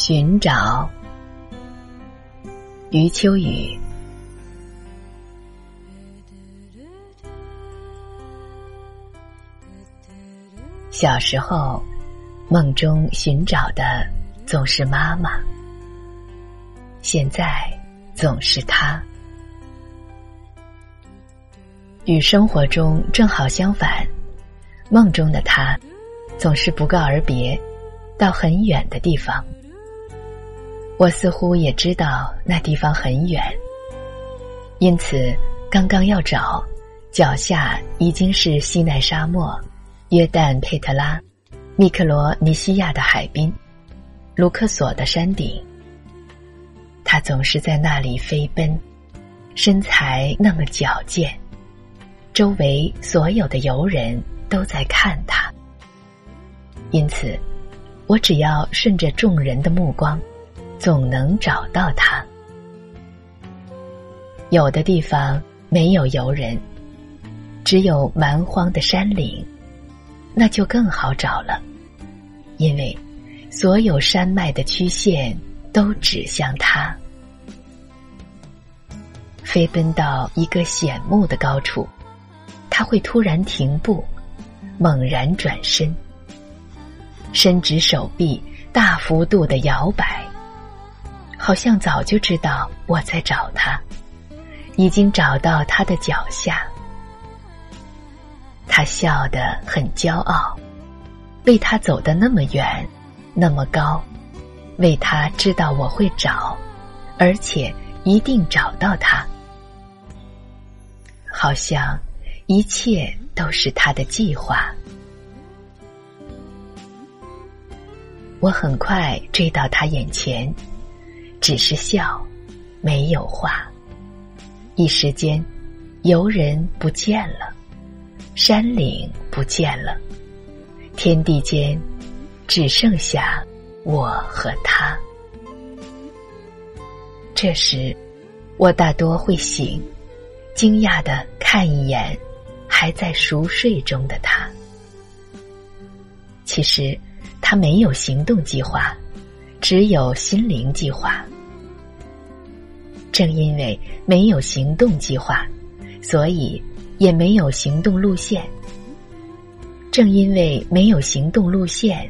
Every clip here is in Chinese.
寻找，余秋雨。小时候，梦中寻找的总是妈妈，现在总是他。与生活中正好相反，梦中的他总是不告而别，到很远的地方。我似乎也知道那地方很远，因此刚刚要找，脚下已经是西奈沙漠、约旦佩特拉、密克罗尼西亚的海滨、卢克索的山顶。他总是在那里飞奔，身材那么矫健。周围所有的游人都在看他，因此，我只要顺着众人的目光，总能找到他。有的地方没有游人，只有蛮荒的山岭，那就更好找了，因为所有山脉的曲线都指向他。飞奔到一个显目的高处。他会突然停步，猛然转身，伸直手臂，大幅度的摇摆，好像早就知道我在找他，已经找到他的脚下。他笑得很骄傲，为他走得那么远，那么高，为他知道我会找，而且一定找到他，好像。一切都是他的计划。我很快追到他眼前，只是笑，没有话。一时间，游人不见了，山岭不见了，天地间只剩下我和他。这时，我大多会醒，惊讶的看一眼。还在熟睡中的他，其实他没有行动计划，只有心灵计划。正因为没有行动计划，所以也没有行动路线。正因为没有行动路线，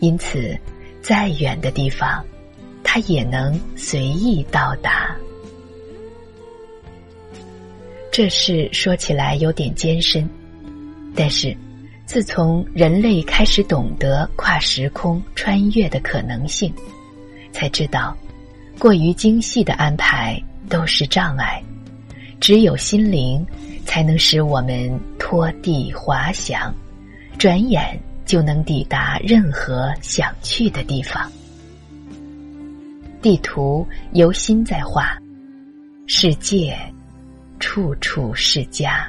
因此再远的地方，他也能随意到达。这事说起来有点艰深，但是自从人类开始懂得跨时空穿越的可能性，才知道过于精细的安排都是障碍，只有心灵才能使我们拖地滑翔，转眼就能抵达任何想去的地方。地图由心在画，世界。处处是家，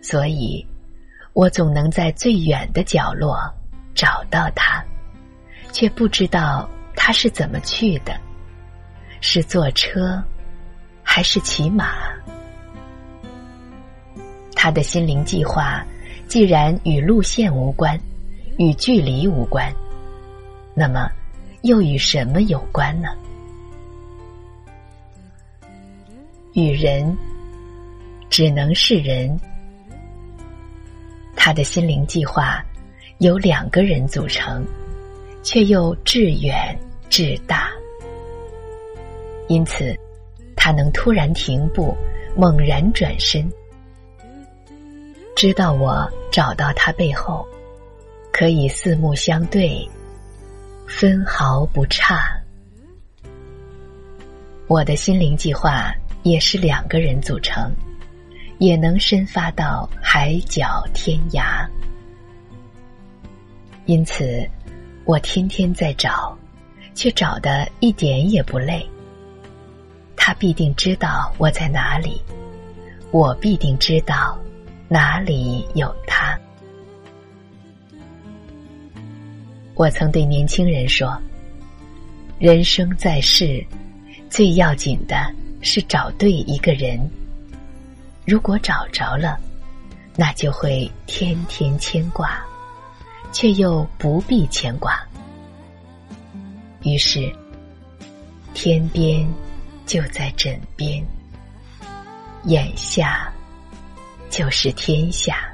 所以，我总能在最远的角落找到他，却不知道他是怎么去的，是坐车，还是骑马？他的心灵计划既然与路线无关，与距离无关，那么又与什么有关呢？与人，只能是人。他的心灵计划由两个人组成，却又至远至大，因此他能突然停步，猛然转身，知道我找到他背后，可以四目相对，分毫不差。我的心灵计划。也是两个人组成，也能深发到海角天涯。因此，我天天在找，却找的一点也不累。他必定知道我在哪里，我必定知道哪里有他。我曾对年轻人说：“人生在世，最要紧的。”是找对一个人，如果找着了，那就会天天牵挂，却又不必牵挂。于是，天边就在枕边，眼下就是天下。